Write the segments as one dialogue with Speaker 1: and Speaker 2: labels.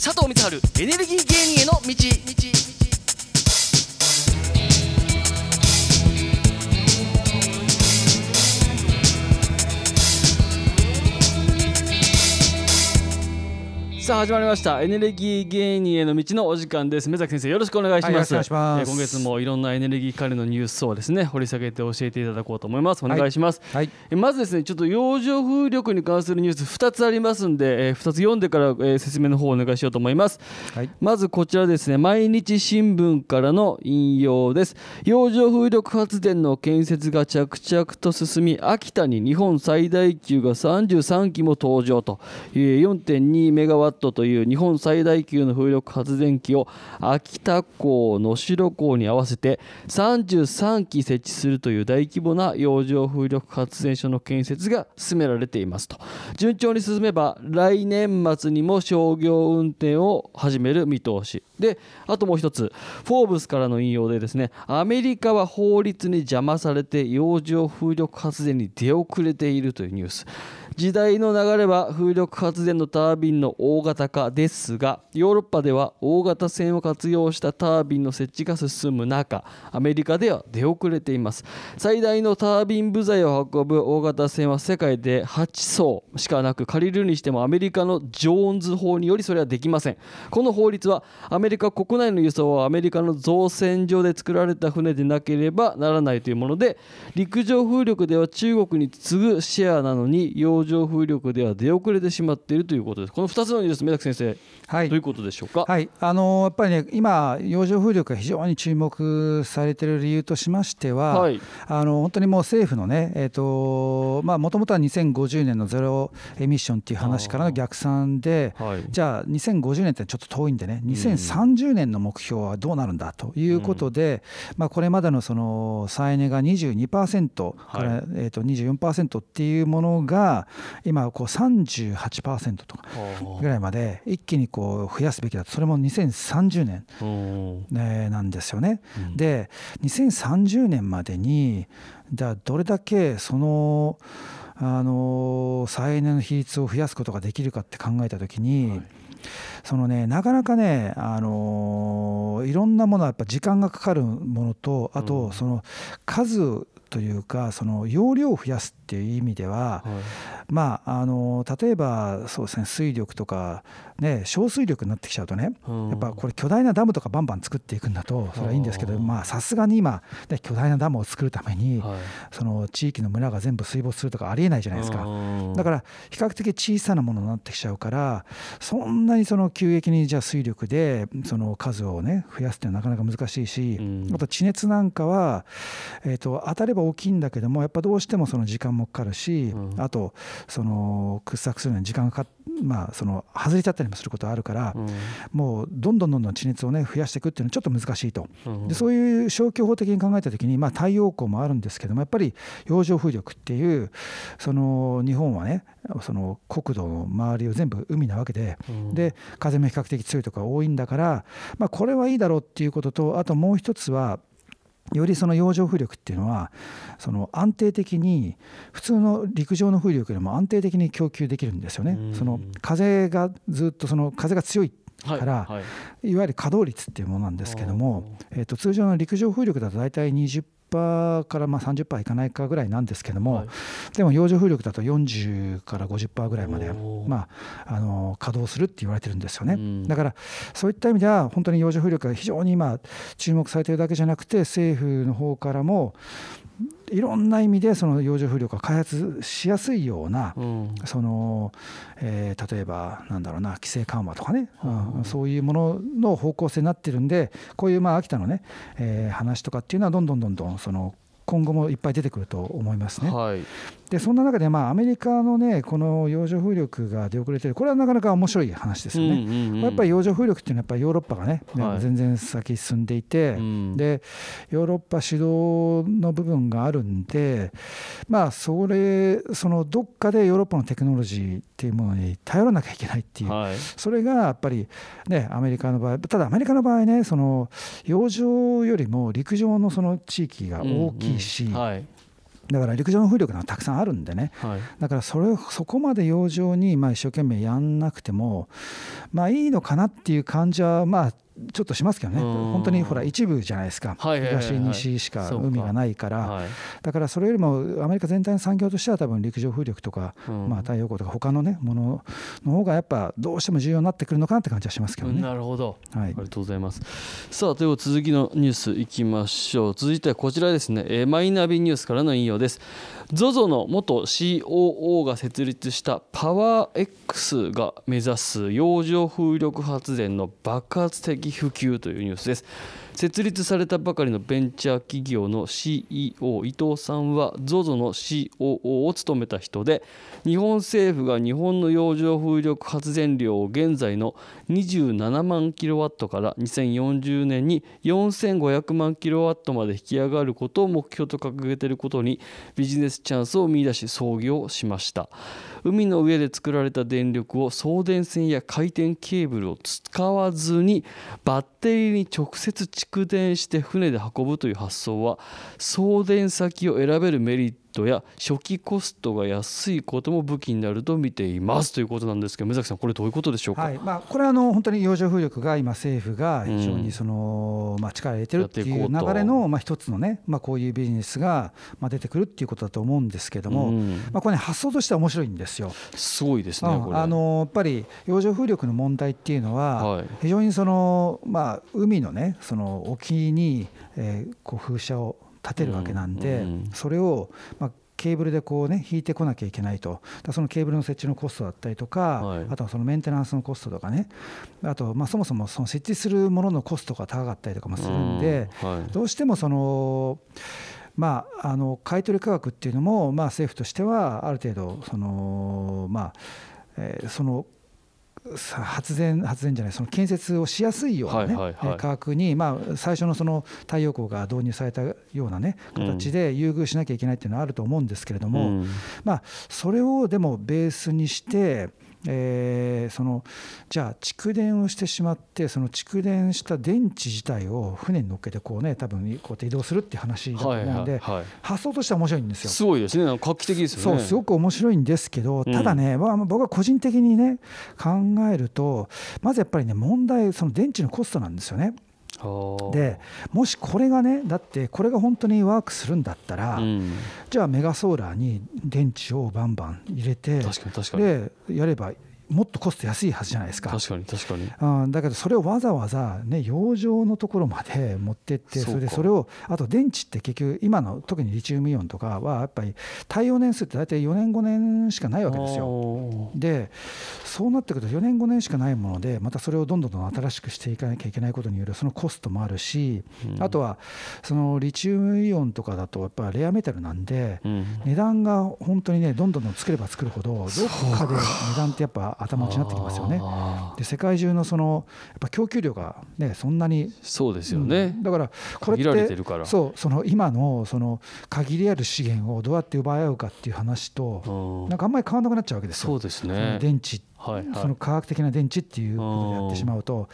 Speaker 1: 佐藤光春エネルギー芸人への道。さあ始まりました。エネルギー芸人への道のお時間です。目崎先生よろしくお願いします,、えー今月もいろんなエネルギー関連のニュースをですね掘り下げて教えていただこうと思います。お願いします、
Speaker 2: はい。
Speaker 1: えまずですねちょっと洋上風力に関するニュース2つありますんで、え2つ読んでから、えー説明の方をお願いしようと思います。
Speaker 2: はい。
Speaker 1: まずこちらですね毎日新聞からの引用です。洋上風力発電の建設が着々と進み秋田に日本最大級が33基も登場とえー4.2メガワットという日本最大級の風力発電機を秋田港能代港に合わせて33基設置するという大規模な洋上風力発電所の建設が進められていますと。順調に進めば来年末にも商業運転を始める見通し。であともう一つフォーブスからの引用でですねアメリカは法律に邪魔されて洋上風力発電に出遅れているというニュース。時代の流れは風力発電のタービンの大型化ですがヨーロッパでは大型船を活用したタービンの設置が進む中アメリカでは出遅れています。最大のタービン部材を運ぶ大型船は世界で8艘しかなく借りるにしてもアメリカのジョーンズ法によりそれはできません。この法律はアメリカ国内の輸送はアメリカの造船所で作られた船でなければならないというもので陸上風力では中国に次ぐシェアなのに洋上風力では出遅れてしまっているということです。この2つのニュース目崎先生、
Speaker 2: はい。
Speaker 1: どういうことでしょうか、
Speaker 2: はい。あのーやっぱりね今洋上風力が非常に注目されている理由としましては、
Speaker 1: はい。
Speaker 2: あの本当にもう政府のねえっ、とまあもともとは2050年のゼロエミッションっていう話からの逆算で
Speaker 1: はい。
Speaker 2: じゃあ2050年ってちょっと遠いんでね2030年の目標はどうなるんだということで、まあ、これまでのその再エネが22%から、
Speaker 1: はい。
Speaker 2: えー、と24%っていうものが今こう38%とかぐらいまで一気にこう増やすべきだと。それも2030年、なんですよね。
Speaker 1: うん。
Speaker 2: で2030年までにじゃあどれだけそのあの再エネの比率を増やすことができるかって考えた時に、
Speaker 1: はい。
Speaker 2: そのねなかなかねあのいろんなものはやっぱ時間がかかるものとあ
Speaker 1: うん。
Speaker 2: とその数というかその容量を増やすっていう意味では、
Speaker 1: はい
Speaker 2: まああの例えばそうですね水力とかね小水力になってきちゃうとね
Speaker 1: うん。
Speaker 2: やっぱこれ巨大なダムとかバンバン作っていくんだとそれはいいんですけどさすがに今ね巨大なダムを作るために
Speaker 1: はい。
Speaker 2: その地域の村が全部水没するとかありえないじゃないですか。
Speaker 1: うん。
Speaker 2: だから比較的小さなものになってきちゃうからそんなにその急激にじゃあ水力でその数をね増やすっていうのはなかなか難しいし、
Speaker 1: うん。
Speaker 2: あと地熱なんかは、えー、と当たれば大きいんだけどもやっぱどうしてもその時間もかかるし、
Speaker 1: うん。
Speaker 2: あとその掘削するのに時間がかかっまあその外れちゃったりもすることあるから、
Speaker 1: うん。
Speaker 2: もうどんどんどんどん地熱をね増やしていくっていうのはちょっと難しいと。
Speaker 1: うん。
Speaker 2: でそういう消去法的に考えた時に、まあ、太陽光もあるんですけどもやっぱり洋上風力っていうその日本はねその国土の周りを全部海なわけで
Speaker 1: うん。
Speaker 2: で風も比較的強いところが多いんだから、まあ、これはいいだろうっていうこととあともう一つはよりその洋上風力っていうのはその安定的に普通の陸上の風力よりも安定的に供給できるんですよね
Speaker 1: うん。
Speaker 2: その風がずっとその風が強いから
Speaker 1: はい。
Speaker 2: いわゆる稼働率っていうものなんですけども、えー、と通常の陸上風力だと大体20%からまあ30%いかないかぐらいなんですけども、
Speaker 1: はい。
Speaker 2: でも洋上風力だと40から50%ぐらいまで、まあ、あの稼働するって言われてるんですよね、
Speaker 1: うん。
Speaker 2: だからそういった意味では本当に洋上風力が非常に今注目されているだけじゃなくて政府の方からもいろんな意味でその洋上風力が開発しやすいような、
Speaker 1: うん。
Speaker 2: そのえー例えばなんだろうな規制緩和とかね、
Speaker 1: はあ
Speaker 2: うん。そういうものの方向性になってるんでこういうまあ秋田のね、えー話とかっていうのはどんどんどんどんその今後もいっぱい出てくると思いますね。
Speaker 1: はい
Speaker 2: でそんな中でまあアメリカのねこの洋上風力が出遅れてる。これはなかなか面白い話ですよね。
Speaker 1: うんうんうん
Speaker 2: やっぱり洋上風力っていうのはやっぱりヨーロッパがね、
Speaker 1: はい。
Speaker 2: 全然先進んでいて、
Speaker 1: うん。
Speaker 2: でヨーロッパ主導の部分があるんでまあそれそのどっかでヨーロッパのテクノロジーっていうものに頼らなきゃいけないっていう、
Speaker 1: はい。
Speaker 2: それがやっぱりねアメリカの場合ただアメリカの場合ねその洋上よりも陸上のその地域が大きいし、
Speaker 1: うん。うん。はい
Speaker 2: だから陸上の風力がたくさんあるんでね、
Speaker 1: はい、
Speaker 2: だからそれをそこまで洋上にまあ一生懸命やんなくてもまあいいのかなっていう感じはまあちょっとしますけどね、本当にほら一部じゃないですか、東、西しか海がないから、だからそれよりもアメリカ全体の産業としては、多分陸上風力とか、まあ、太陽光とか、他のね、ものの方がやっぱどうしても重要になってくるのかなって感じはしますけどね。
Speaker 1: なるほど、はい、ありがとうございます。さあ、という続きのニュースいきましょう。続いてはこちらですね、えマイナビニュースからの引用です。ZOZO の元 COO が設立したパワー X が目指す洋上風力発電の爆発的普及というニュースです。設立されたばかりのベンチャー企業の CEO 伊藤さんは ZOZO の COO を務めた人で日本政府が日本の洋上風力発電量を現在の27万キロワットから2040年に4500万キロワットまで引き上がることを目標と掲げていることにビジネスチャンスを見出し創業しました。海の上で作られた電力を送電線や回転ケーブルを使わずにバッテリーに直接蓄電して船で運ぶという発想は送電先を選べるメリットトトや初期コストが安いことも武器になると見ていますということなんですけど目崎さんこれどういうことでしょうか、
Speaker 2: はい。まあ、これはあの本当に洋上風力が今政府が非常にその、まあ、力を入れてるっていう流れのまあ一つのね、まあ、こういうビジネスがまあ出てくるっていうことだと思うんですけども、まあ、これ、ね、発想としては面白いんですよ。
Speaker 1: すごいですね、
Speaker 2: あのやっぱり洋上風力の問題っていうのは、非常にその、まあ、海のねその沖に、えー、こう風車を立てるわけなんで、それを、まあ、ケーブルでこうね引いてこなきゃいけないと。そのケーブルの設置のコストだったりとか、はい、あとはそのメンテナンスのコストとかね。あとまあそもそもその設置するもののコストが高かったりとかもするんで、はい、どうしてもそのまあ、あの買取価格っていうのも、まあ、政府としてはある程度その、まあえー、その発電発電じゃないその建設をしやすいようなね、はいはいはい、価格に、まあ、最初のその太陽光が導入されたようなね形で優遇しなきゃいけないっていうのはあると思うんですけれども、うん、まあ、それをでもベースにしてえー、そのじゃあ蓄電をしてしまってその蓄電した電池自体を船に乗っけてこうね多分こうやって移動するっていう話だと思うので、はいはいはい、発想としては面白いんですよ。
Speaker 1: すごいですね画期的ですよ
Speaker 2: ね。そうすごく面白いんですけどただね、うん、まあ、僕は個人的にね考えるとまずやっぱりね問題その電池のコストなんですよね。でもしこれがねだってこれが本当にワークするんだったら、うん、じゃあメガソーラーに電池をバンバン入れてでやればもっとコスト安いはずじゃないですか。
Speaker 1: 確かに確かに、
Speaker 2: うん、だけどそれをわざわざね洋上のところまで持ってってそれでそれをあと電池って結局今の特にリチウムイオンとかはやっぱり耐用年数って大体4年5年しかないわけですよ。でそうなってくると4年5年しかないものでまたそれをどんどんどん新しくしていかなきゃいけないことによるそのコストもあるし、うん、あとはそのリチウムイオンとかだとやっぱレアメタルなんで、うん、値段が本当にねどんどんどん作れば作るほどどっかで値段ってやっぱ頭打ちになってきますよね。で世界中のそのやっぱ供給量がねそんなに
Speaker 1: そうですよね、
Speaker 2: うん、だからこれってそうその今のその限りある資源をどうやって奪い合うかっていう話となんかあんまり変わらなくなっちゃうわけですよ。
Speaker 1: そうですね。
Speaker 2: 電池。はいはい、その科学的な電池っていうことでやってしまうと。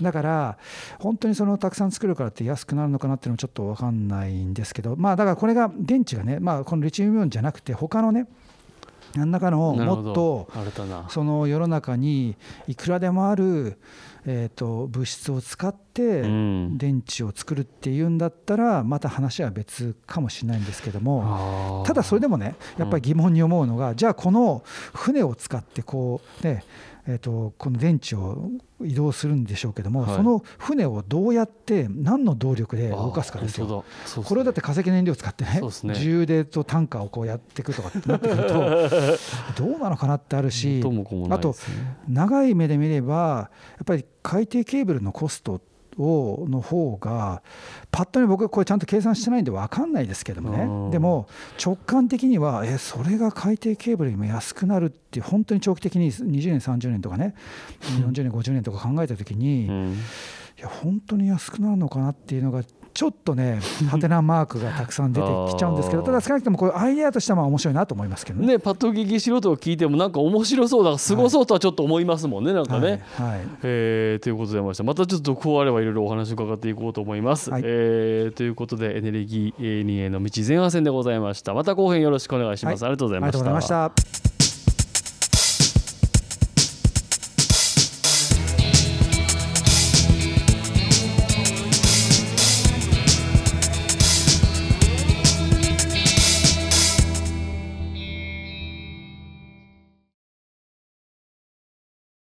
Speaker 2: だから本当にそのたくさん作るからって安くなるのかなっていうのはちょっと分かんないんですけど。まあだからこれが電池がねまあこのリチウムイオンじゃなくて他のね何らかのもっとその世の中にいくらでもあるえと物質を使って電池を作るっていうんだったらまた話は別かもしれないんですけども。ただそれでもねやっぱり疑問に思うのがじゃあこの船を使ってこうねえーと、この電池を移動するんでしょうけども、はい、その船をどうやって何の動力で動かすかですよ。これをだって化石燃料を使ってねね自由でとタンカーをこうやっていくとかってなってくると どうなのかなってあるし、
Speaker 1: ね、
Speaker 2: あと長い目で見ればやっぱり海底ケーブルのコストをの方がパッと見僕はこれちゃんと計算してないんで分かんないですけどもね。でも直感的にはえそれが海底ケーブルよりも安くなるって本当に長期的に20年30年とかね。40年50年とか考えた時にいや本当に安くなるのかなっていうのがちょっとね ハテナマークがたくさん出てきちゃうんですけどただ少なくともこういうアイデアとしてはまあ面白いなと思いますけどね。
Speaker 1: ねパッと聞き素人を聞いてもなんか面白そうだすごそうとはちょっと思いますもんね、なんかね。
Speaker 2: はいはい
Speaker 1: えーということでましたまたちょっとこうあればいろいろお話を伺っていこうと思います。
Speaker 2: はい
Speaker 1: えーということでエネルギー人への道前半戦でございましたまた後編よろしくお願いします、
Speaker 2: はい
Speaker 1: ありがとうござい
Speaker 2: ありがとうございました。